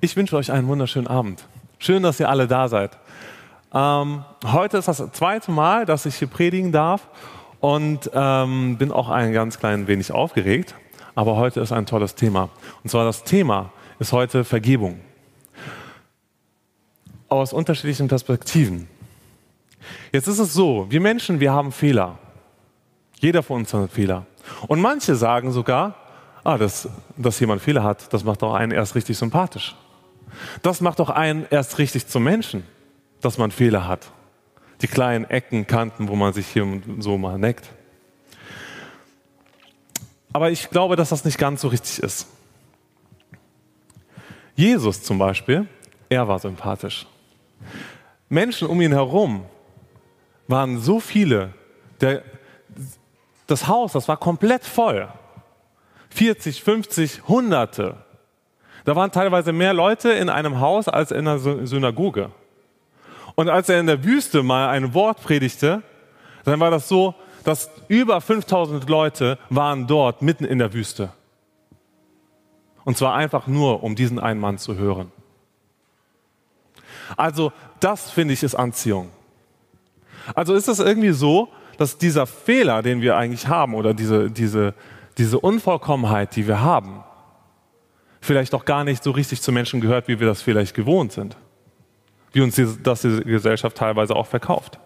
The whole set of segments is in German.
Ich wünsche euch einen wunderschönen Abend. Schön, dass ihr alle da seid. Ähm, heute ist das zweite Mal, dass ich hier predigen darf und ähm, bin auch ein ganz klein wenig aufgeregt. Aber heute ist ein tolles Thema. Und zwar das Thema ist heute Vergebung. Aus unterschiedlichen Perspektiven. Jetzt ist es so, wir Menschen, wir haben Fehler. Jeder von uns hat Fehler. Und manche sagen sogar, ah, dass, dass jemand Fehler hat, das macht doch einen erst richtig sympathisch. Das macht doch einen erst richtig zum Menschen, dass man Fehler hat. Die kleinen Ecken, Kanten, wo man sich hier so mal neckt. Aber ich glaube, dass das nicht ganz so richtig ist. Jesus zum Beispiel, er war sympathisch. Menschen um ihn herum waren so viele. Der, das Haus, das war komplett voll. 40, 50, Hunderte. Da waren teilweise mehr Leute in einem Haus als in einer Synagoge. Und als er in der Wüste mal ein Wort predigte, dann war das so, dass über 5000 Leute waren dort mitten in der Wüste. Und zwar einfach nur, um diesen einen Mann zu hören. Also das finde ich ist Anziehung. Also ist es irgendwie so, dass dieser Fehler, den wir eigentlich haben oder diese, diese, diese Unvollkommenheit, die wir haben, vielleicht auch gar nicht so richtig zu Menschen gehört, wie wir das vielleicht gewohnt sind. Wie uns das die Gesellschaft teilweise auch verkauft.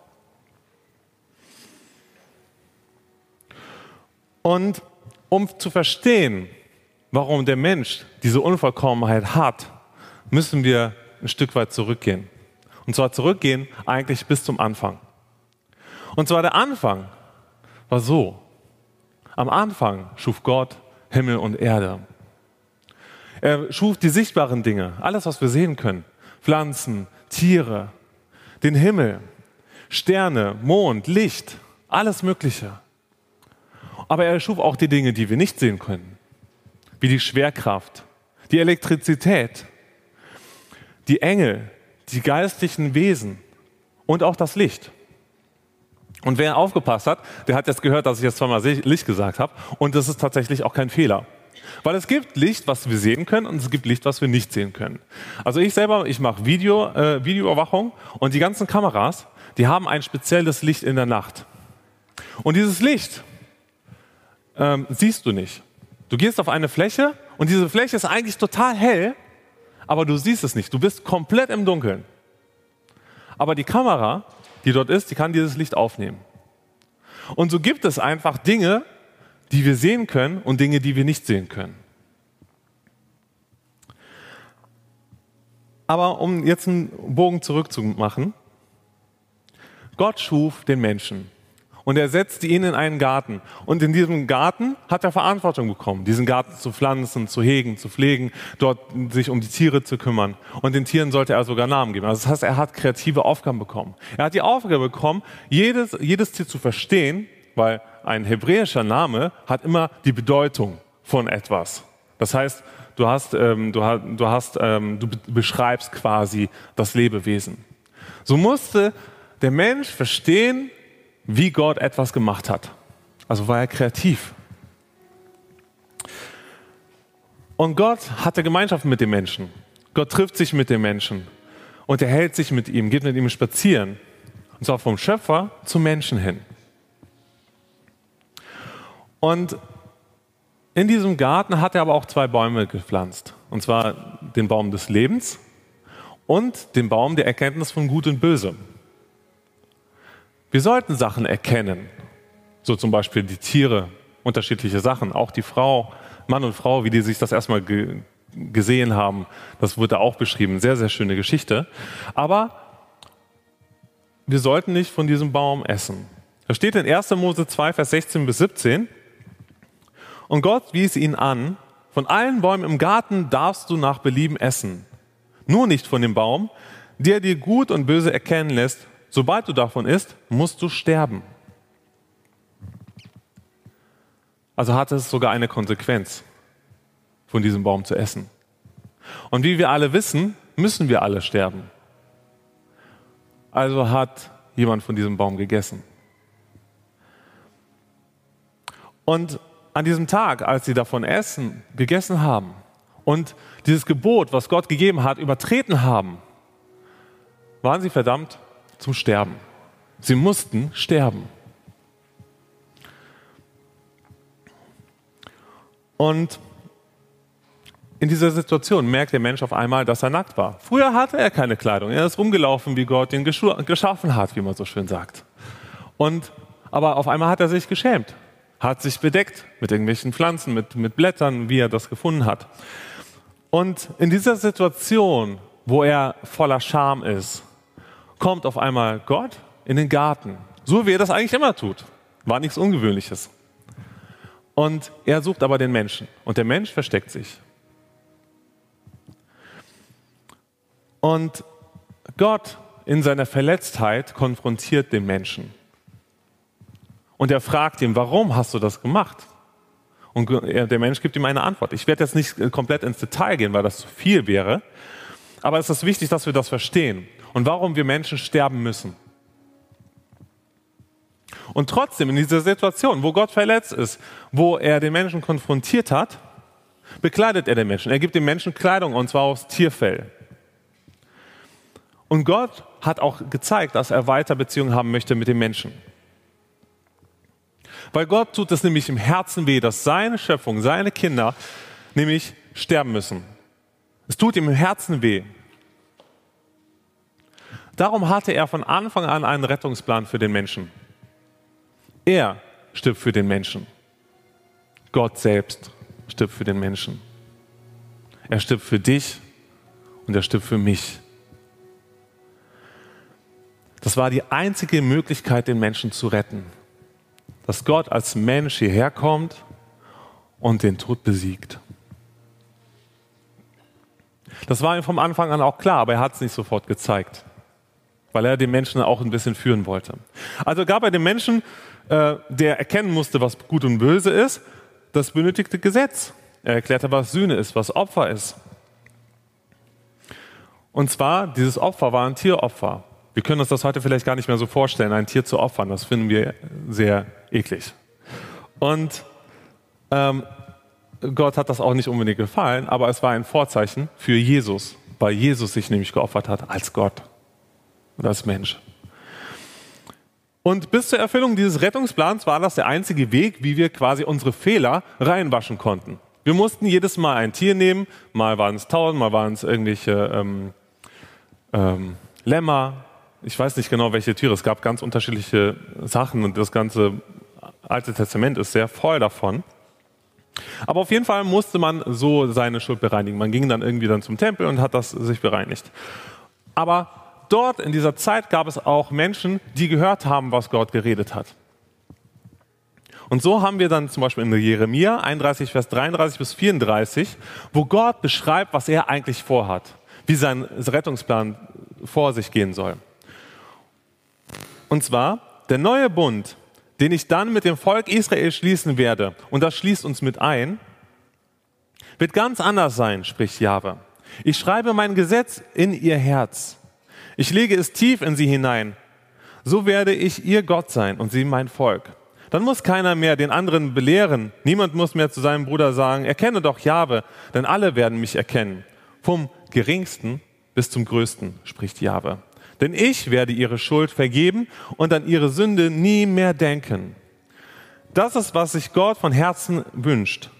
Und um zu verstehen, warum der Mensch diese Unvollkommenheit hat, müssen wir ein Stück weit zurückgehen. Und zwar zurückgehen eigentlich bis zum Anfang. Und zwar der Anfang war so. Am Anfang schuf Gott Himmel und Erde. Er schuf die sichtbaren Dinge, alles, was wir sehen können. Pflanzen, Tiere, den Himmel, Sterne, Mond, Licht, alles Mögliche. Aber er schuf auch die Dinge, die wir nicht sehen können, wie die Schwerkraft, die Elektrizität, die Engel, die geistlichen Wesen und auch das Licht. Und wer aufgepasst hat, der hat jetzt gehört, dass ich jetzt zweimal Licht gesagt habe. Und das ist tatsächlich auch kein Fehler. Weil es gibt Licht, was wir sehen können, und es gibt Licht, was wir nicht sehen können. Also ich selber, ich mache Video, äh, Videoüberwachung und die ganzen Kameras, die haben ein spezielles Licht in der Nacht. Und dieses Licht ähm, siehst du nicht. Du gehst auf eine Fläche und diese Fläche ist eigentlich total hell, aber du siehst es nicht. Du bist komplett im Dunkeln. Aber die Kamera, die dort ist, die kann dieses Licht aufnehmen. Und so gibt es einfach Dinge, die wir sehen können und Dinge, die wir nicht sehen können. Aber um jetzt einen Bogen zurückzumachen, Gott schuf den Menschen und er setzte ihn in einen Garten. Und in diesem Garten hat er Verantwortung bekommen, diesen Garten zu pflanzen, zu hegen, zu pflegen, dort sich um die Tiere zu kümmern. Und den Tieren sollte er sogar Namen geben. Also das heißt, er hat kreative Aufgaben bekommen. Er hat die Aufgabe bekommen, jedes, jedes Tier zu verstehen, weil ein hebräischer Name hat immer die Bedeutung von etwas. Das heißt, du, hast, ähm, du, hast, du, hast, ähm, du beschreibst quasi das Lebewesen. So musste der Mensch verstehen, wie Gott etwas gemacht hat. Also war er kreativ. Und Gott hatte Gemeinschaft mit dem Menschen. Gott trifft sich mit dem Menschen und er hält sich mit ihm, geht mit ihm spazieren. Und zwar vom Schöpfer zum Menschen hin. Und in diesem Garten hat er aber auch zwei Bäume gepflanzt. Und zwar den Baum des Lebens und den Baum der Erkenntnis von Gut und Böse. Wir sollten Sachen erkennen, so zum Beispiel die Tiere, unterschiedliche Sachen, auch die Frau, Mann und Frau, wie die sich das erstmal ge gesehen haben, das wurde auch beschrieben, sehr, sehr schöne Geschichte. Aber wir sollten nicht von diesem Baum essen. Da steht in 1. Mose 2, Vers 16 bis 17. Und Gott wies ihn an, von allen Bäumen im Garten darfst du nach Belieben essen. Nur nicht von dem Baum, der dir gut und böse erkennen lässt Sobald du davon isst, musst du sterben. Also hat es sogar eine Konsequenz, von diesem Baum zu essen. Und wie wir alle wissen, müssen wir alle sterben. Also hat jemand von diesem Baum gegessen. Und an diesem Tag, als sie davon essen, gegessen haben und dieses Gebot, was Gott gegeben hat, übertreten haben, waren sie verdammt zum Sterben. Sie mussten sterben. Und in dieser Situation merkt der Mensch auf einmal, dass er nackt war. Früher hatte er keine Kleidung. Er ist rumgelaufen, wie Gott ihn geschaffen hat, wie man so schön sagt. Und, aber auf einmal hat er sich geschämt, hat sich bedeckt mit irgendwelchen Pflanzen, mit, mit Blättern, wie er das gefunden hat. Und in dieser Situation, wo er voller Scham ist, kommt auf einmal Gott in den Garten. So wie er das eigentlich immer tut. War nichts Ungewöhnliches. Und er sucht aber den Menschen. Und der Mensch versteckt sich. Und Gott in seiner Verletztheit konfrontiert den Menschen. Und er fragt ihn, warum hast du das gemacht? Und der Mensch gibt ihm eine Antwort. Ich werde jetzt nicht komplett ins Detail gehen, weil das zu viel wäre. Aber es ist wichtig, dass wir das verstehen und warum wir Menschen sterben müssen. Und trotzdem in dieser Situation, wo Gott verletzt ist, wo er den Menschen konfrontiert hat, bekleidet er den Menschen. Er gibt dem Menschen Kleidung und zwar aus Tierfell. Und Gott hat auch gezeigt, dass er weiter Beziehungen haben möchte mit den Menschen. Weil Gott tut es nämlich im Herzen weh, dass seine Schöpfung, seine Kinder nämlich sterben müssen. Es tut ihm im Herzen weh. Darum hatte er von Anfang an einen Rettungsplan für den Menschen. Er stirbt für den Menschen. Gott selbst stirbt für den Menschen. Er stirbt für dich und er stirbt für mich. Das war die einzige Möglichkeit, den Menschen zu retten. Dass Gott als Mensch hierher kommt und den Tod besiegt. Das war ihm vom Anfang an auch klar, aber er hat es nicht sofort gezeigt, weil er den Menschen auch ein bisschen führen wollte. Also gab er dem Menschen, äh, der erkennen musste, was gut und böse ist, das benötigte Gesetz. Er erklärte, was Sühne ist, was Opfer ist. Und zwar, dieses Opfer war ein Tieropfer. Wir können uns das heute vielleicht gar nicht mehr so vorstellen, ein Tier zu opfern. Das finden wir sehr eklig. Und ähm, Gott hat das auch nicht unbedingt gefallen, aber es war ein Vorzeichen für Jesus, weil Jesus sich nämlich geopfert hat als Gott und als Mensch. Und bis zur Erfüllung dieses Rettungsplans war das der einzige Weg, wie wir quasi unsere Fehler reinwaschen konnten. Wir mussten jedes Mal ein Tier nehmen, mal waren es Tauben, mal waren es irgendwelche ähm, ähm, Lämmer, ich weiß nicht genau, welche Tiere. Es gab ganz unterschiedliche Sachen und das ganze Alte Testament ist sehr voll davon. Aber auf jeden Fall musste man so seine Schuld bereinigen. Man ging dann irgendwie dann zum Tempel und hat das sich bereinigt. Aber dort in dieser Zeit gab es auch Menschen, die gehört haben, was Gott geredet hat. Und so haben wir dann zum Beispiel in Jeremia 31, Vers 33 bis 34, wo Gott beschreibt, was er eigentlich vorhat, wie sein Rettungsplan vor sich gehen soll. Und zwar, der neue Bund, den ich dann mit dem Volk Israel schließen werde, und das schließt uns mit ein, wird ganz anders sein, spricht Jahwe. Ich schreibe mein Gesetz in ihr Herz. Ich lege es tief in sie hinein. So werde ich ihr Gott sein und sie mein Volk. Dann muss keiner mehr den anderen belehren. Niemand muss mehr zu seinem Bruder sagen, erkenne doch Jahwe, denn alle werden mich erkennen. Vom geringsten bis zum größten, spricht Jahwe. Denn ich werde ihre Schuld vergeben und an ihre Sünde nie mehr denken. Das ist, was sich Gott von Herzen wünscht.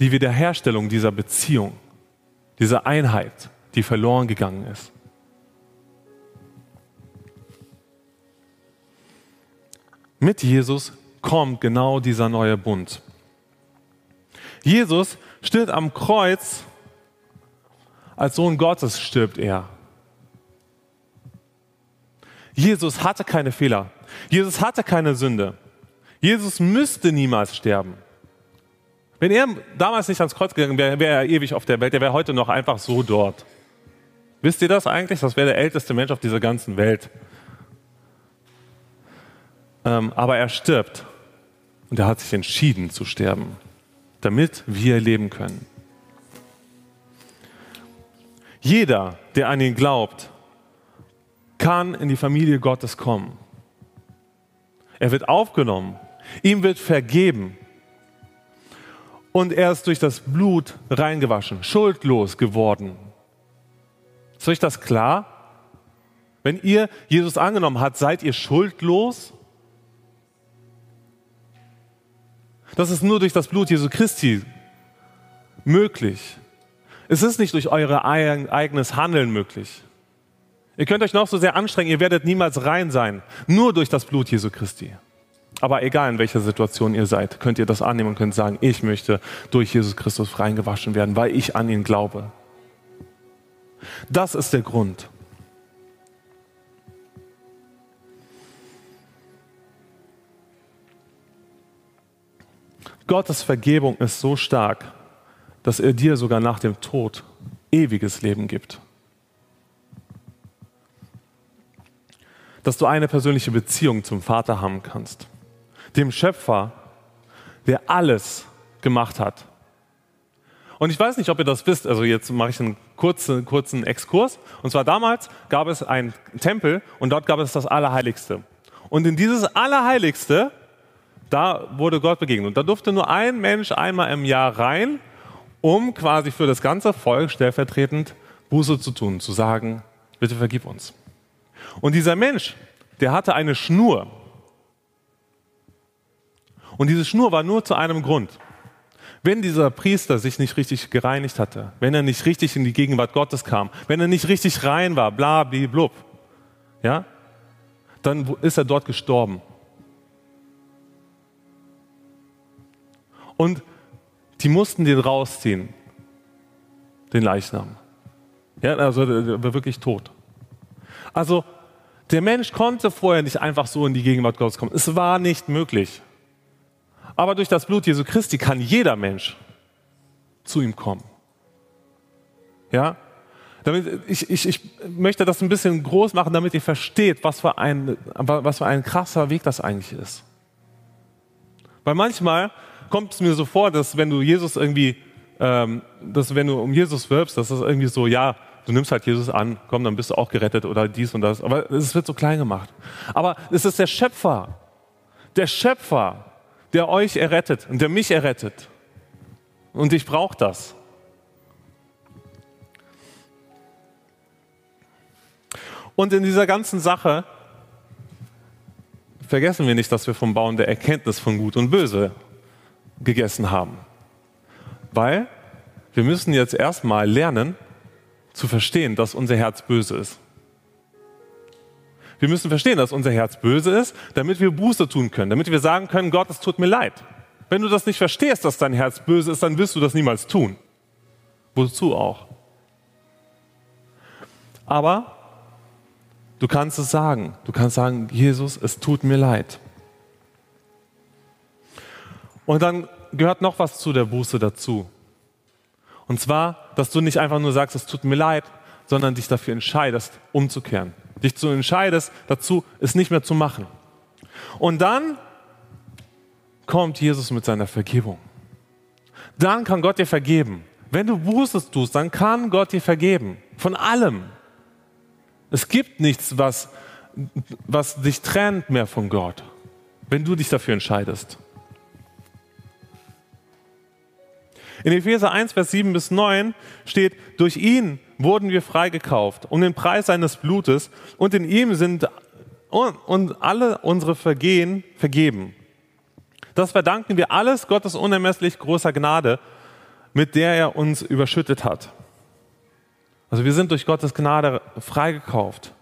Die Wiederherstellung dieser Beziehung, dieser Einheit, die verloren gegangen ist. Mit Jesus kommt genau dieser neue Bund. Jesus stirbt am Kreuz, als Sohn Gottes stirbt er. Jesus hatte keine Fehler. Jesus hatte keine Sünde. Jesus müsste niemals sterben. Wenn er damals nicht ans Kreuz gegangen wäre, wäre er ewig auf der Welt. Er wäre heute noch einfach so dort. Wisst ihr das eigentlich? Das wäre der älteste Mensch auf dieser ganzen Welt. Ähm, aber er stirbt. Und er hat sich entschieden zu sterben, damit wir leben können. Jeder, der an ihn glaubt, kann in die Familie Gottes kommen. Er wird aufgenommen. Ihm wird vergeben. und er ist durch das Blut reingewaschen, schuldlos geworden. Ist euch das klar? Wenn ihr Jesus angenommen habt, seid ihr schuldlos? Das ist nur durch das Blut Jesu Christi möglich. Es ist nicht durch euer eigenes Handeln möglich. Ihr könnt euch noch so sehr anstrengen, ihr werdet niemals rein sein. Nur durch das Blut Jesu Christi. Aber egal in welcher Situation ihr seid, könnt ihr das annehmen und könnt sagen, ich möchte durch Jesus Christus reingewaschen werden, weil ich an ihn glaube. Das ist der Grund. Gottes Vergebung ist so stark, dass er dir sogar nach dem Tod ewiges Leben gibt. Dass du eine persönliche Beziehung zum Vater haben kannst, dem Schöpfer, der alles gemacht hat. Und ich weiß nicht, ob ihr das wisst, also jetzt mache ich einen kurzen, kurzen Exkurs. Und zwar damals gab es einen Tempel und dort gab es das Allerheiligste. Und in dieses Allerheiligste da wurde Gott begegnet. Und da durfte nur ein Mensch einmal im Jahr rein, um quasi für das ganze Volk stellvertretend Buße zu tun, zu sagen, bitte vergib uns. Und dieser Mensch, der hatte eine Schnur. Und diese Schnur war nur zu einem Grund. Wenn dieser Priester sich nicht richtig gereinigt hatte, wenn er nicht richtig in die Gegenwart Gottes kam, wenn er nicht richtig rein war, bla, bla, blub, ja, dann ist er dort gestorben. Und die mussten den rausziehen, den Leichnam. Ja, also der war wirklich tot. Also der Mensch konnte vorher nicht einfach so in die Gegenwart Gottes kommen. Es war nicht möglich. Aber durch das Blut Jesu Christi kann jeder Mensch zu ihm kommen. Ja? Damit, ich, ich, ich möchte das ein bisschen groß machen, damit ihr versteht, was für, ein, was für ein krasser Weg das eigentlich ist. Weil manchmal kommt es mir so vor, dass wenn du Jesus irgendwie, ähm, dass wenn du um Jesus wirbst, dass das irgendwie so, ja, du nimmst halt Jesus an, komm, dann bist du auch gerettet oder dies und das. Aber es wird so klein gemacht. Aber es ist der Schöpfer, der Schöpfer, der euch errettet und der mich errettet. Und ich brauche das. Und in dieser ganzen Sache vergessen wir nicht, dass wir vom Baum der Erkenntnis von Gut und Böse gegessen haben. Weil wir müssen jetzt erstmal lernen zu verstehen, dass unser Herz böse ist. Wir müssen verstehen, dass unser Herz böse ist, damit wir Buße tun können, damit wir sagen können, Gott, es tut mir leid. Wenn du das nicht verstehst, dass dein Herz böse ist, dann wirst du das niemals tun. Wozu auch? Aber du kannst es sagen. Du kannst sagen, Jesus, es tut mir leid. Und dann gehört noch was zu der Buße dazu. Und zwar, dass du nicht einfach nur sagst, es tut mir leid, sondern dich dafür entscheidest, umzukehren. Dich zu entscheidest dazu, es nicht mehr zu machen. Und dann kommt Jesus mit seiner Vergebung. Dann kann Gott dir vergeben. Wenn du Buße tust, dann kann Gott dir vergeben. Von allem. Es gibt nichts, was, was dich trennt mehr von Gott, wenn du dich dafür entscheidest. In Epheser 1, Vers 7 bis 9 steht, durch ihn wurden wir freigekauft um den Preis seines Blutes und in ihm sind und alle unsere Vergehen vergeben. Das verdanken wir alles Gottes unermesslich großer Gnade, mit der er uns überschüttet hat. Also wir sind durch Gottes Gnade freigekauft.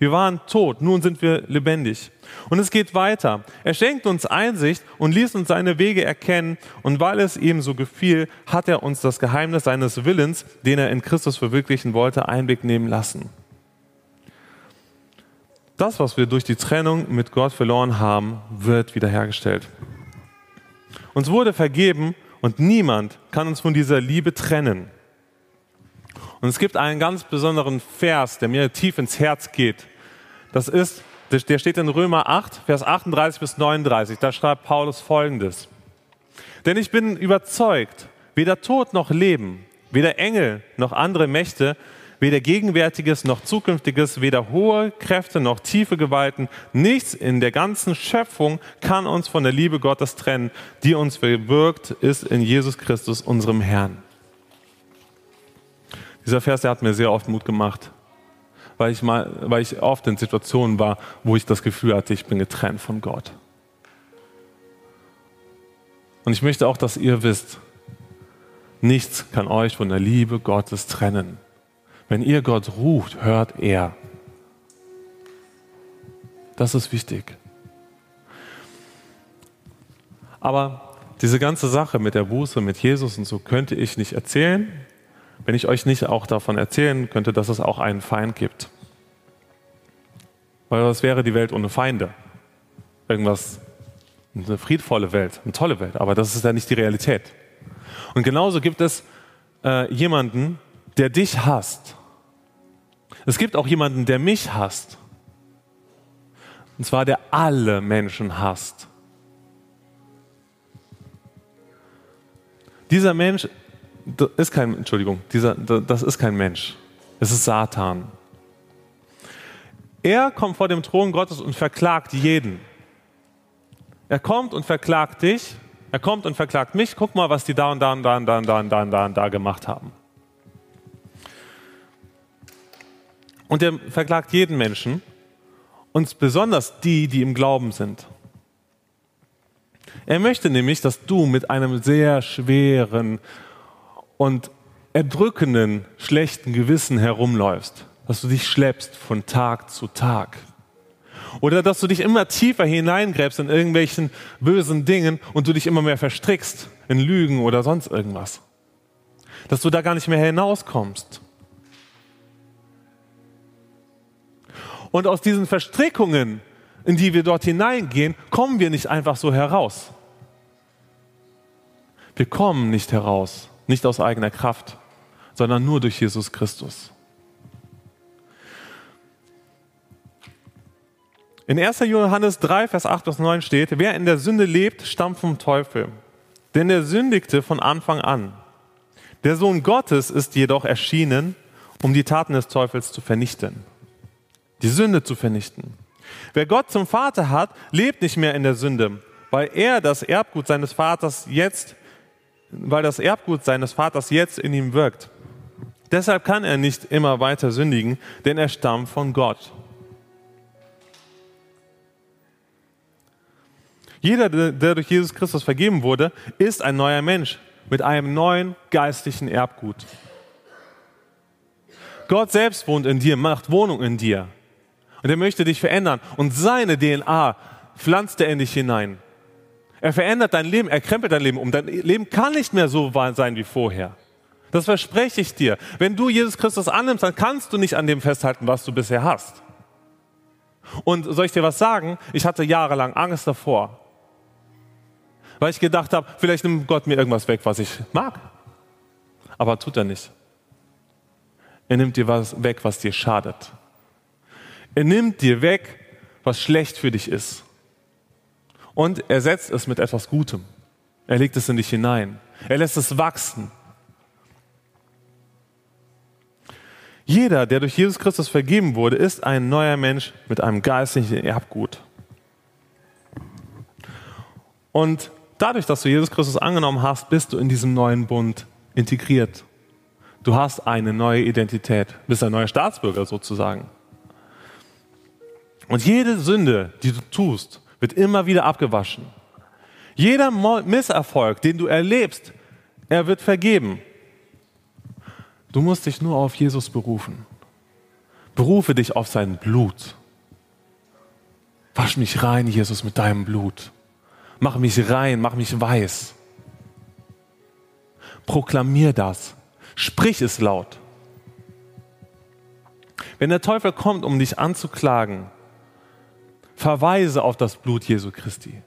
Wir waren tot, nun sind wir lebendig. Und es geht weiter. Er schenkt uns Einsicht und ließ uns seine Wege erkennen. Und weil es ihm so gefiel, hat er uns das Geheimnis seines Willens, den er in Christus verwirklichen wollte, Einblick nehmen lassen. Das, was wir durch die Trennung mit Gott verloren haben, wird wiederhergestellt. Uns wurde vergeben und niemand kann uns von dieser Liebe trennen. Und es gibt einen ganz besonderen Vers, der mir tief ins Herz geht. Das ist, der steht in Römer 8, Vers 38 bis 39. Da schreibt Paulus folgendes. Denn ich bin überzeugt, weder Tod noch Leben, weder Engel noch andere Mächte, Weder Gegenwärtiges noch Zukünftiges, weder hohe Kräfte noch tiefe Gewalten, nichts in der ganzen Schöpfung kann uns von der Liebe Gottes trennen, die uns bewirkt ist in Jesus Christus, unserem Herrn. Dieser Vers, der hat mir sehr oft Mut gemacht, weil ich, mal, weil ich oft in Situationen war, wo ich das Gefühl hatte, ich bin getrennt von Gott. Und ich möchte auch, dass ihr wisst, nichts kann euch von der Liebe Gottes trennen. Wenn ihr Gott ruft, hört er. Das ist wichtig. Aber diese ganze Sache mit der Buße, mit Jesus und so könnte ich nicht erzählen, wenn ich euch nicht auch davon erzählen könnte, dass es auch einen Feind gibt. Weil was wäre die Welt ohne Feinde? Irgendwas, eine friedvolle Welt, eine tolle Welt, aber das ist ja nicht die Realität. Und genauso gibt es äh, jemanden, der dich hasst. Es gibt auch jemanden, der mich hasst. Und zwar der alle Menschen hasst. Dieser Mensch das ist kein, Entschuldigung, dieser, das ist kein Mensch. Es ist Satan. Er kommt vor dem Thron Gottes und verklagt jeden. Er kommt und verklagt dich. Er kommt und verklagt mich. Guck mal, was die da und da und da und da und da und da und da, und da gemacht haben. Und er verklagt jeden Menschen und besonders die, die im Glauben sind. Er möchte nämlich, dass du mit einem sehr schweren und erdrückenden, schlechten Gewissen herumläufst, dass du dich schleppst von Tag zu Tag. Oder dass du dich immer tiefer hineingräbst in irgendwelchen bösen Dingen und du dich immer mehr verstrickst in Lügen oder sonst irgendwas. Dass du da gar nicht mehr hinauskommst. Und aus diesen Verstrickungen, in die wir dort hineingehen, kommen wir nicht einfach so heraus. Wir kommen nicht heraus, nicht aus eigener Kraft, sondern nur durch Jesus Christus. In 1. Johannes 3, Vers 8 bis 9 steht, wer in der Sünde lebt, stammt vom Teufel. Denn er sündigte von Anfang an. Der Sohn Gottes ist jedoch erschienen, um die Taten des Teufels zu vernichten. Die Sünde zu vernichten. Wer Gott zum Vater hat, lebt nicht mehr in der Sünde, weil er das Erbgut seines Vaters jetzt weil das Erbgut seines Vaters jetzt in ihm wirkt. Deshalb kann er nicht immer weiter sündigen, denn er stammt von Gott. Jeder, der durch Jesus Christus vergeben wurde, ist ein neuer Mensch mit einem neuen geistlichen Erbgut. Gott selbst wohnt in dir, macht Wohnung in dir. Und er möchte dich verändern. Und seine DNA pflanzt er in dich hinein. Er verändert dein Leben, er krempelt dein Leben um. Dein Leben kann nicht mehr so sein wie vorher. Das verspreche ich dir. Wenn du Jesus Christus annimmst, dann kannst du nicht an dem festhalten, was du bisher hast. Und soll ich dir was sagen? Ich hatte jahrelang Angst davor. Weil ich gedacht habe, vielleicht nimmt Gott mir irgendwas weg, was ich mag. Aber tut er nicht. Er nimmt dir was weg, was dir schadet. Er nimmt dir weg, was schlecht für dich ist und ersetzt es mit etwas Gutem. Er legt es in dich hinein. Er lässt es wachsen. Jeder, der durch Jesus Christus vergeben wurde, ist ein neuer Mensch mit einem geistlichen Erbgut. Und dadurch, dass du Jesus Christus angenommen hast, bist du in diesem neuen Bund integriert. Du hast eine neue Identität, bist ein neuer Staatsbürger sozusagen. Und jede Sünde, die du tust, wird immer wieder abgewaschen. Jeder Misserfolg, den du erlebst, er wird vergeben. Du musst dich nur auf Jesus berufen. Berufe dich auf sein Blut. Wasch mich rein, Jesus, mit deinem Blut. Mach mich rein, mach mich weiß. Proklamier das. Sprich es laut. Wenn der Teufel kommt, um dich anzuklagen, verweise auf das Blut Jesu Christi.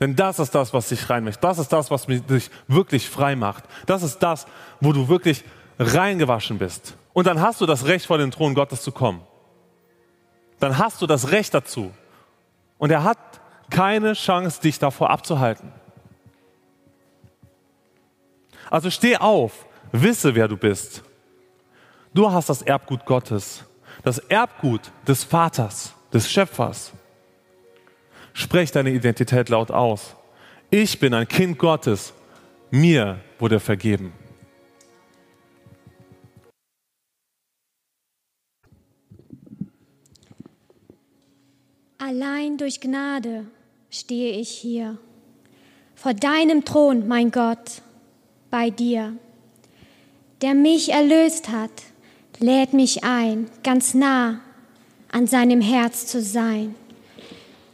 Denn das ist das, was dich reinmacht. Das ist das, was dich wirklich frei macht. Das ist das, wo du wirklich reingewaschen bist. Und dann hast du das Recht, vor den Thron Gottes zu kommen. Dann hast du das Recht dazu. Und er hat keine Chance, dich davor abzuhalten. Also steh auf, wisse, wer du bist. Du hast das Erbgut Gottes, das Erbgut des Vaters, des Schöpfers. Sprech deine Identität laut aus. Ich bin ein Kind Gottes. Mir wurde vergeben. Allein durch Gnade stehe ich hier, vor deinem Thron, mein Gott, bei dir. Der mich erlöst hat, lädt mich ein, ganz nah an seinem Herz zu sein.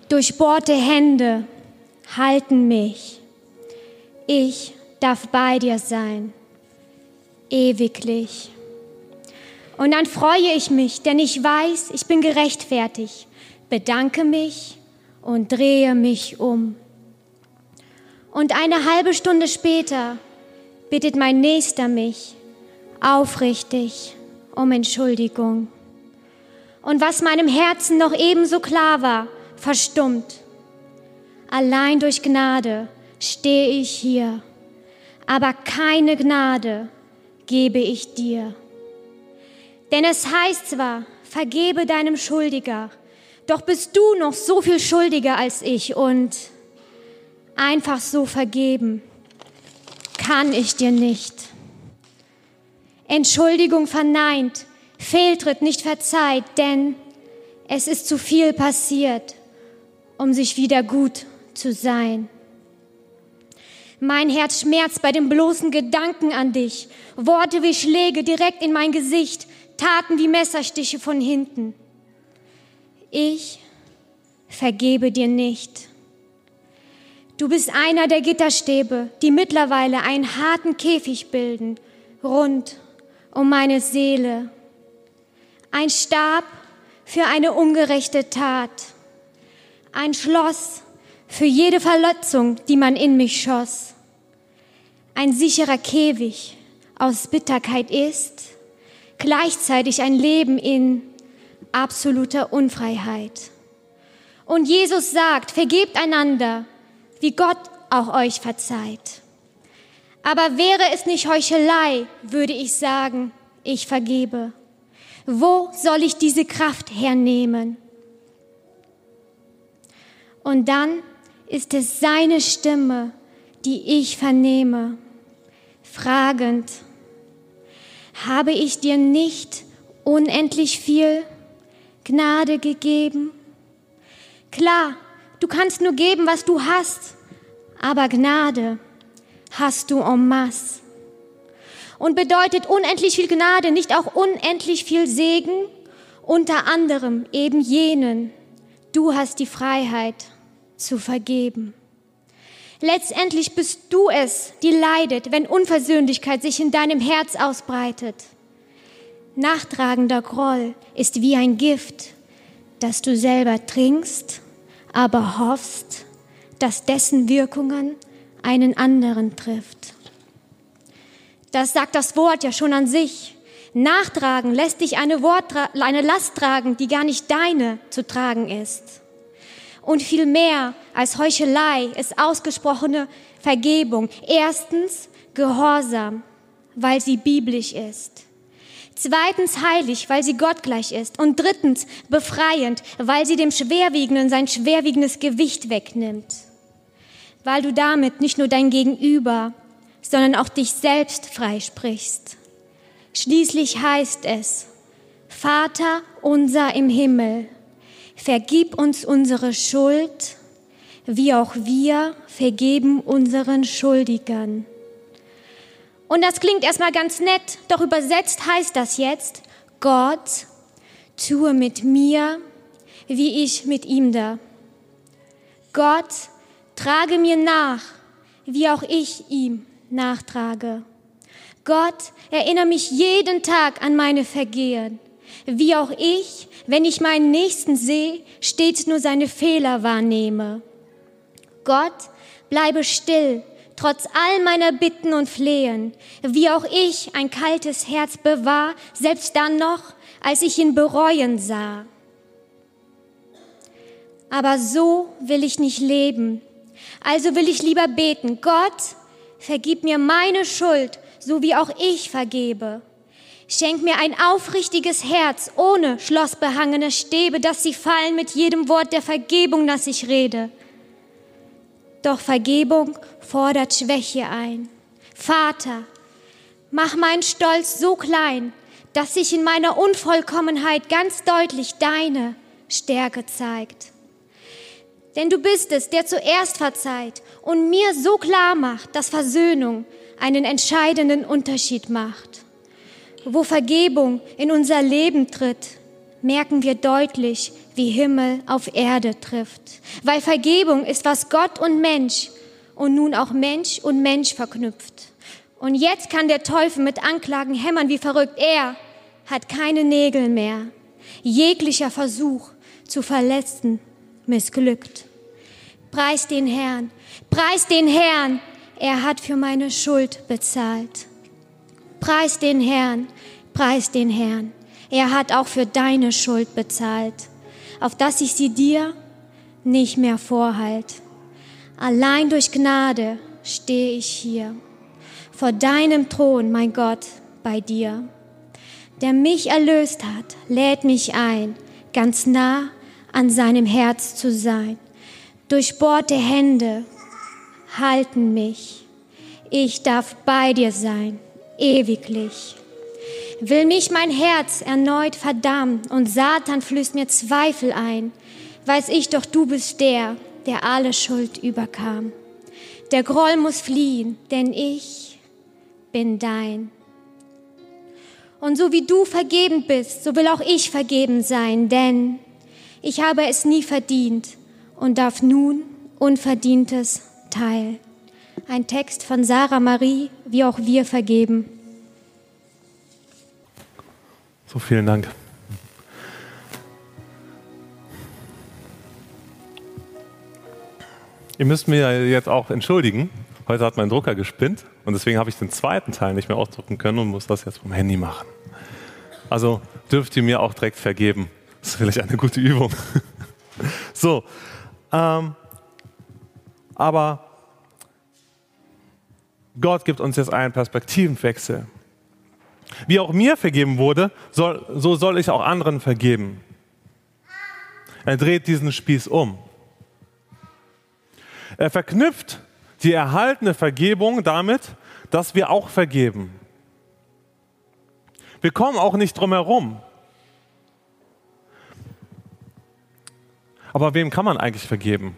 Durchbohrte Hände halten mich. Ich darf bei dir sein, ewiglich. Und dann freue ich mich, denn ich weiß, ich bin gerechtfertigt bedanke mich und drehe mich um. Und eine halbe Stunde später bittet mein Nächster mich aufrichtig um Entschuldigung. Und was meinem Herzen noch ebenso klar war, verstummt. Allein durch Gnade stehe ich hier, aber keine Gnade gebe ich dir. Denn es heißt zwar, vergebe deinem Schuldiger, doch bist du noch so viel schuldiger als ich und einfach so vergeben kann ich dir nicht. Entschuldigung verneint, Fehltritt nicht verzeiht, denn es ist zu viel passiert, um sich wieder gut zu sein. Mein Herz schmerzt bei dem bloßen Gedanken an dich. Worte wie Schläge direkt in mein Gesicht, Taten wie Messerstiche von hinten. Ich vergebe dir nicht. Du bist einer der Gitterstäbe, die mittlerweile einen harten Käfig bilden, rund um meine Seele. Ein Stab für eine ungerechte Tat. Ein Schloss für jede Verletzung, die man in mich schoss. Ein sicherer Käfig aus Bitterkeit ist gleichzeitig ein Leben in absoluter Unfreiheit. Und Jesus sagt, vergebt einander, wie Gott auch euch verzeiht. Aber wäre es nicht Heuchelei, würde ich sagen, ich vergebe. Wo soll ich diese Kraft hernehmen? Und dann ist es seine Stimme, die ich vernehme, fragend, habe ich dir nicht unendlich viel Gnade gegeben? Klar, du kannst nur geben, was du hast, aber Gnade hast du en masse. Und bedeutet unendlich viel Gnade nicht auch unendlich viel Segen? Unter anderem eben jenen, du hast die Freiheit zu vergeben. Letztendlich bist du es, die leidet, wenn Unversöhnlichkeit sich in deinem Herz ausbreitet. Nachtragender Groll ist wie ein Gift, das du selber trinkst, aber hoffst, dass dessen Wirkungen einen anderen trifft. Das sagt das Wort ja schon an sich. Nachtragen lässt dich eine, Wort, eine Last tragen, die gar nicht deine zu tragen ist. Und viel mehr als Heuchelei ist ausgesprochene Vergebung. Erstens Gehorsam, weil sie biblisch ist. Zweitens heilig, weil sie gottgleich ist. Und drittens befreiend, weil sie dem Schwerwiegenden sein schwerwiegendes Gewicht wegnimmt. Weil du damit nicht nur dein Gegenüber, sondern auch dich selbst freisprichst. Schließlich heißt es, Vater unser im Himmel, vergib uns unsere Schuld, wie auch wir vergeben unseren Schuldigern und das klingt erstmal ganz nett, doch übersetzt heißt das jetzt, Gott, tue mit mir, wie ich mit ihm da. Gott, trage mir nach, wie auch ich ihm nachtrage. Gott, erinnere mich jeden Tag an meine Vergehen, wie auch ich, wenn ich meinen Nächsten sehe, stets nur seine Fehler wahrnehme. Gott, bleibe still, trotz all meiner Bitten und Flehen, wie auch ich ein kaltes Herz bewahr, selbst dann noch, als ich ihn bereuen sah. Aber so will ich nicht leben. Also will ich lieber beten, Gott, vergib mir meine Schuld, so wie auch ich vergebe. Schenk mir ein aufrichtiges Herz ohne schlossbehangene Stäbe, dass sie fallen mit jedem Wort der Vergebung, das ich rede. Doch Vergebung fordert Schwäche ein. Vater, mach meinen Stolz so klein, dass sich in meiner Unvollkommenheit ganz deutlich deine Stärke zeigt. Denn du bist es, der zuerst verzeiht und mir so klar macht, dass Versöhnung einen entscheidenden Unterschied macht. Wo Vergebung in unser Leben tritt, merken wir deutlich, wie Himmel auf Erde trifft. Weil Vergebung ist, was Gott und Mensch und nun auch Mensch und Mensch verknüpft. Und jetzt kann der Teufel mit Anklagen hämmern wie verrückt. Er hat keine Nägel mehr. Jeglicher Versuch zu verletzen missglückt. Preis den Herrn, preis den Herrn, er hat für meine Schuld bezahlt. Preis den Herrn, preis den Herrn, er hat auch für deine Schuld bezahlt, auf dass ich sie dir nicht mehr vorhalt. Allein durch Gnade stehe ich hier, vor deinem Thron, mein Gott, bei dir. Der mich erlöst hat, lädt mich ein, ganz nah an seinem Herz zu sein. Durchbohrte Hände halten mich. Ich darf bei dir sein, ewiglich. Will mich mein Herz erneut verdammen und Satan flößt mir Zweifel ein, weiß ich doch, du bist der, der alle Schuld überkam. Der Groll muss fliehen, denn ich bin dein. Und so wie du vergeben bist, so will auch ich vergeben sein, denn ich habe es nie verdient und darf nun Unverdientes teilen. Ein Text von Sarah Marie, wie auch wir vergeben. So, vielen Dank. Ihr müsst mir jetzt auch entschuldigen. Heute hat mein Drucker gespinnt und deswegen habe ich den zweiten Teil nicht mehr ausdrucken können und muss das jetzt vom Handy machen. Also dürft ihr mir auch direkt vergeben. Das ist vielleicht eine gute Übung. so, ähm, aber Gott gibt uns jetzt einen Perspektivenwechsel. Wie auch mir vergeben wurde, soll, so soll ich auch anderen vergeben. Er dreht diesen Spieß um. Er verknüpft die erhaltene Vergebung damit, dass wir auch vergeben. Wir kommen auch nicht drum herum. Aber wem kann man eigentlich vergeben?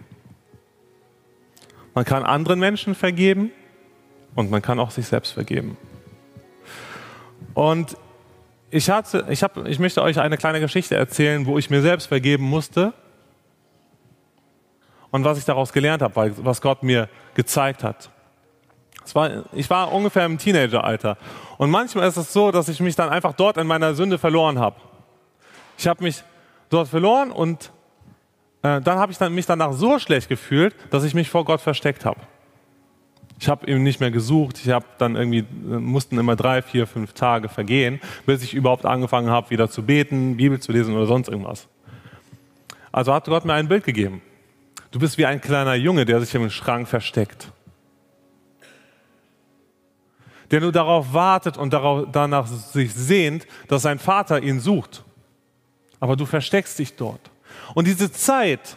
Man kann anderen Menschen vergeben und man kann auch sich selbst vergeben. Und ich, hatte, ich, hab, ich möchte euch eine kleine Geschichte erzählen, wo ich mir selbst vergeben musste und was ich daraus gelernt habe, was Gott mir gezeigt hat. War, ich war ungefähr im Teenageralter und manchmal ist es so, dass ich mich dann einfach dort in meiner Sünde verloren habe. Ich habe mich dort verloren und äh, dann habe ich dann, mich danach so schlecht gefühlt, dass ich mich vor Gott versteckt habe. Ich habe ihn nicht mehr gesucht. Ich habe dann irgendwie äh, mussten immer drei, vier, fünf Tage vergehen, bis ich überhaupt angefangen habe, wieder zu beten, Bibel zu lesen oder sonst irgendwas. Also hat Gott mir ein Bild gegeben. Du bist wie ein kleiner Junge, der sich im Schrank versteckt. Der nur darauf wartet und darauf, danach sich sehnt, dass sein Vater ihn sucht. Aber du versteckst dich dort. Und diese Zeit,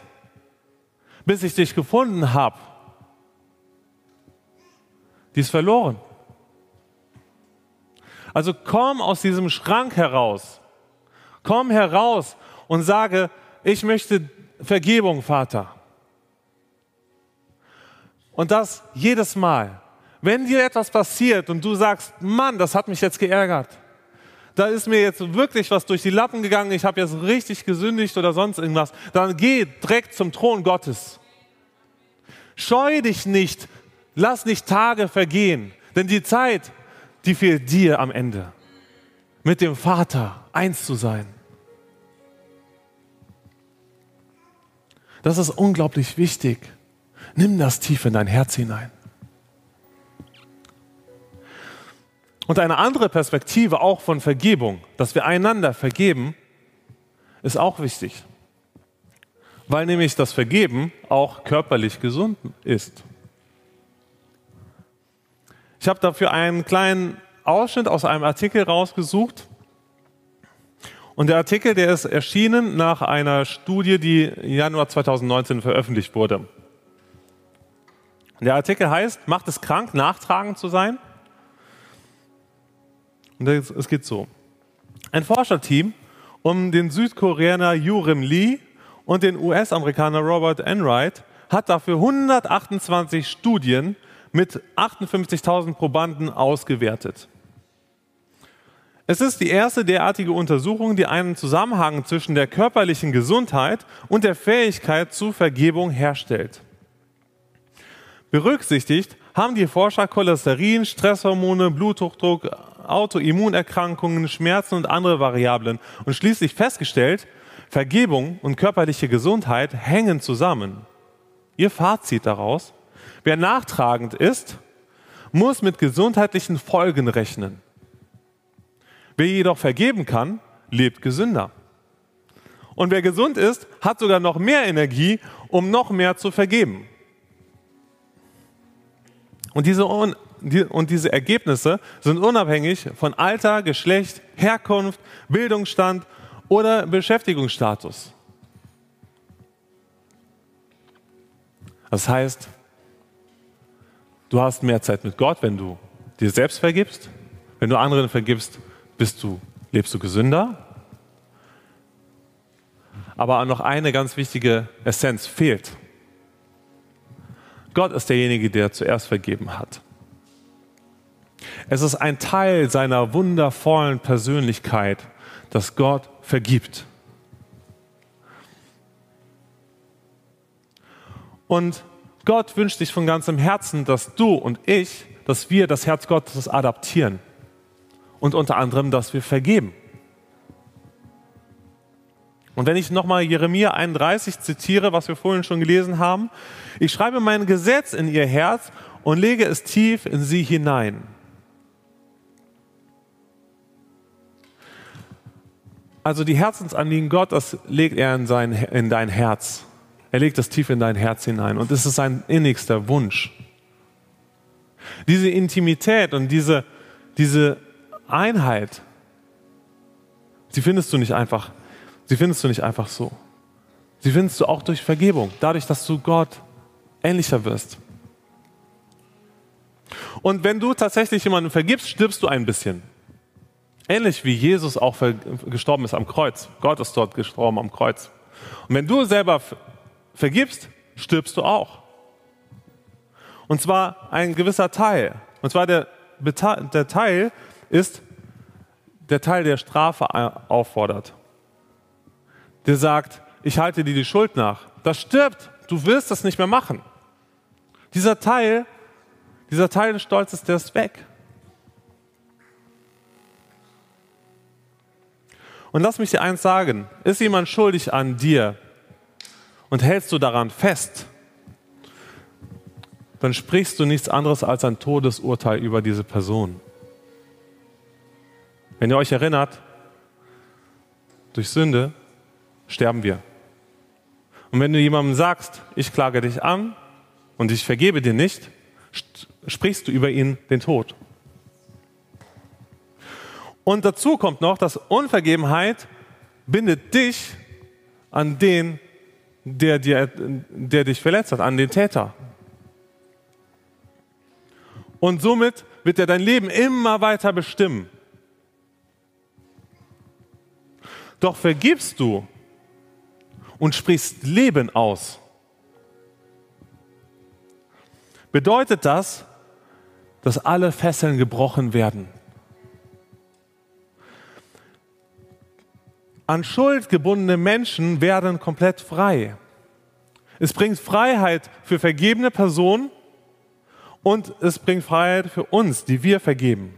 bis ich dich gefunden habe, die ist verloren. Also komm aus diesem Schrank heraus. Komm heraus und sage, ich möchte Vergebung, Vater. Und das jedes Mal. Wenn dir etwas passiert und du sagst, Mann, das hat mich jetzt geärgert, da ist mir jetzt wirklich was durch die Lappen gegangen, ich habe jetzt richtig gesündigt oder sonst irgendwas, dann geh direkt zum Thron Gottes. Scheu dich nicht, lass nicht Tage vergehen, denn die Zeit, die fehlt dir am Ende, mit dem Vater eins zu sein. Das ist unglaublich wichtig. Nimm das tief in dein Herz hinein. Und eine andere Perspektive auch von Vergebung, dass wir einander vergeben, ist auch wichtig. Weil nämlich das Vergeben auch körperlich gesund ist. Ich habe dafür einen kleinen Ausschnitt aus einem Artikel rausgesucht. Und der Artikel, der ist erschienen nach einer Studie, die Januar 2019 veröffentlicht wurde. Der Artikel heißt, macht es krank, nachtragend zu sein? Und es geht so. Ein Forscherteam um den Südkoreaner Yurim Lee und den US-Amerikaner Robert Enright hat dafür 128 Studien mit 58.000 Probanden ausgewertet. Es ist die erste derartige Untersuchung, die einen Zusammenhang zwischen der körperlichen Gesundheit und der Fähigkeit zu Vergebung herstellt. Berücksichtigt haben die Forscher Cholesterin, Stresshormone, Bluthochdruck, Autoimmunerkrankungen, Schmerzen und andere Variablen und schließlich festgestellt, Vergebung und körperliche Gesundheit hängen zusammen. Ihr Fazit daraus, wer nachtragend ist, muss mit gesundheitlichen Folgen rechnen. Wer jedoch vergeben kann, lebt gesünder. Und wer gesund ist, hat sogar noch mehr Energie, um noch mehr zu vergeben. Und diese, und diese Ergebnisse sind unabhängig von Alter, Geschlecht, Herkunft, Bildungsstand oder Beschäftigungsstatus. Das heißt, du hast mehr Zeit mit Gott, wenn du dir selbst vergibst. Wenn du anderen vergibst, bist du, lebst du gesünder. Aber noch eine ganz wichtige Essenz fehlt. Gott ist derjenige, der zuerst vergeben hat. Es ist ein Teil seiner wundervollen Persönlichkeit, dass Gott vergibt. Und Gott wünscht sich von ganzem Herzen, dass du und ich, dass wir das Herz Gottes adaptieren. Und unter anderem, dass wir vergeben. Und wenn ich nochmal Jeremia 31 zitiere, was wir vorhin schon gelesen haben, ich schreibe mein Gesetz in ihr Herz und lege es tief in sie hinein. Also die Herzensanliegen Gottes legt er in, sein, in dein Herz. Er legt es tief in dein Herz hinein und es ist sein innigster Wunsch. Diese Intimität und diese, diese Einheit, sie findest du nicht einfach Sie findest du nicht einfach so. Sie findest du auch durch Vergebung, dadurch, dass du Gott ähnlicher wirst. Und wenn du tatsächlich jemanden vergibst, stirbst du ein bisschen. Ähnlich wie Jesus auch gestorben ist am Kreuz. Gott ist dort gestorben am Kreuz. Und wenn du selber vergibst, stirbst du auch. Und zwar ein gewisser Teil. Und zwar der, der Teil ist der Teil, der Strafe auffordert der sagt, ich halte dir die Schuld nach. Das stirbt. Du wirst das nicht mehr machen. Dieser Teil, dieser Teil des Stolzes, der ist weg. Und lass mich dir eins sagen, ist jemand schuldig an dir und hältst du daran fest, dann sprichst du nichts anderes als ein Todesurteil über diese Person. Wenn ihr euch erinnert, durch Sünde sterben wir. Und wenn du jemandem sagst, ich klage dich an und ich vergebe dir nicht, sprichst du über ihn den Tod. Und dazu kommt noch, dass Unvergebenheit bindet dich an den, der, dir, der dich verletzt hat, an den Täter. Und somit wird er dein Leben immer weiter bestimmen. Doch vergibst du und sprichst Leben aus, bedeutet das, dass alle Fesseln gebrochen werden. An Schuld gebundene Menschen werden komplett frei. Es bringt Freiheit für vergebene Personen und es bringt Freiheit für uns, die wir vergeben.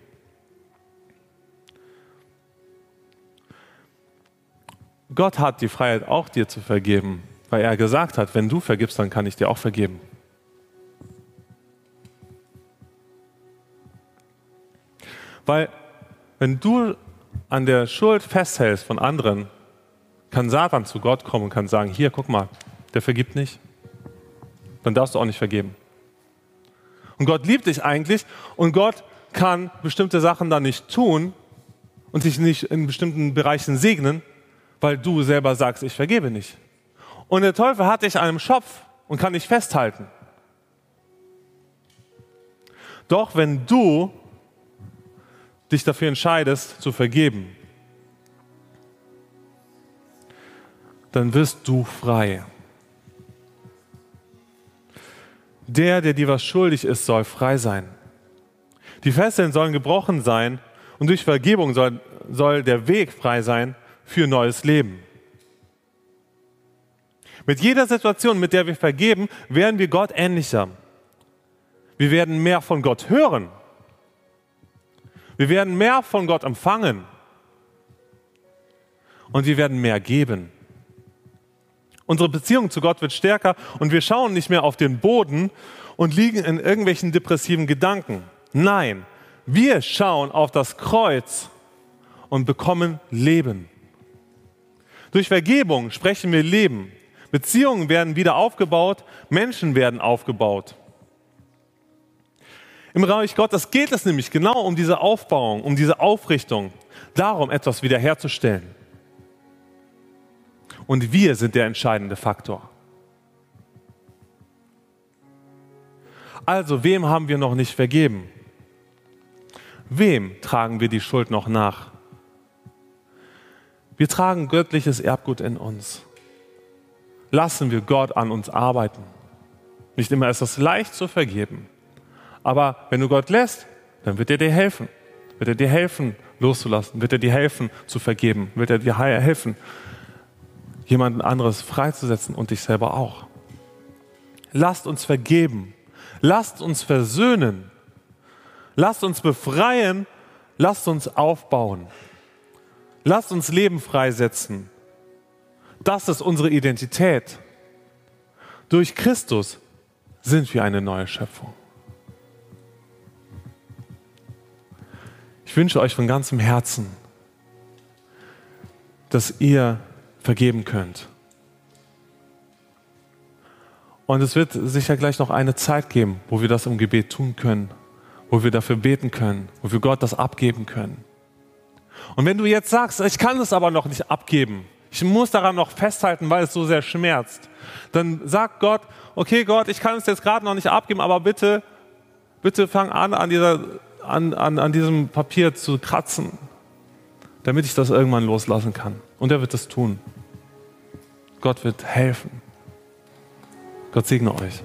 Gott hat die Freiheit, auch dir zu vergeben, weil er gesagt hat, wenn du vergibst, dann kann ich dir auch vergeben. Weil wenn du an der Schuld festhältst von anderen, kann Satan zu Gott kommen und kann sagen, hier, guck mal, der vergibt nicht. Dann darfst du auch nicht vergeben. Und Gott liebt dich eigentlich und Gott kann bestimmte Sachen dann nicht tun und sich nicht in bestimmten Bereichen segnen, weil du selber sagst, ich vergebe nicht. Und der Teufel hat dich an einem Schopf und kann dich festhalten. Doch wenn du dich dafür entscheidest zu vergeben, dann wirst du frei. Der, der dir was schuldig ist, soll frei sein. Die Fesseln sollen gebrochen sein und durch Vergebung soll, soll der Weg frei sein für neues Leben. Mit jeder Situation, mit der wir vergeben, werden wir Gott ähnlicher. Wir werden mehr von Gott hören. Wir werden mehr von Gott empfangen. Und wir werden mehr geben. Unsere Beziehung zu Gott wird stärker und wir schauen nicht mehr auf den Boden und liegen in irgendwelchen depressiven Gedanken. Nein, wir schauen auf das Kreuz und bekommen Leben. Durch Vergebung sprechen wir Leben. Beziehungen werden wieder aufgebaut, Menschen werden aufgebaut. Im Reich Gottes geht es nämlich genau um diese Aufbauung, um diese Aufrichtung, darum etwas wiederherzustellen. Und wir sind der entscheidende Faktor. Also, wem haben wir noch nicht vergeben? Wem tragen wir die Schuld noch nach? Wir tragen göttliches Erbgut in uns. Lassen wir Gott an uns arbeiten. Nicht immer ist es leicht zu vergeben. Aber wenn du Gott lässt, dann wird er dir helfen. Wird er dir helfen, loszulassen. Wird er dir helfen, zu vergeben. Wird er dir helfen, jemanden anderes freizusetzen und dich selber auch. Lasst uns vergeben. Lasst uns versöhnen. Lasst uns befreien. Lasst uns aufbauen. Lasst uns Leben freisetzen. Das ist unsere Identität. Durch Christus sind wir eine neue Schöpfung. Ich wünsche euch von ganzem Herzen, dass ihr vergeben könnt. Und es wird sicher gleich noch eine Zeit geben, wo wir das im Gebet tun können, wo wir dafür beten können, wo wir Gott das abgeben können. Und wenn du jetzt sagst, ich kann es aber noch nicht abgeben, ich muss daran noch festhalten, weil es so sehr schmerzt, dann sagt Gott, okay Gott, ich kann es jetzt gerade noch nicht abgeben, aber bitte, bitte fang an, an, dieser, an, an, an diesem Papier zu kratzen, damit ich das irgendwann loslassen kann. Und er wird es tun. Gott wird helfen. Gott segne euch.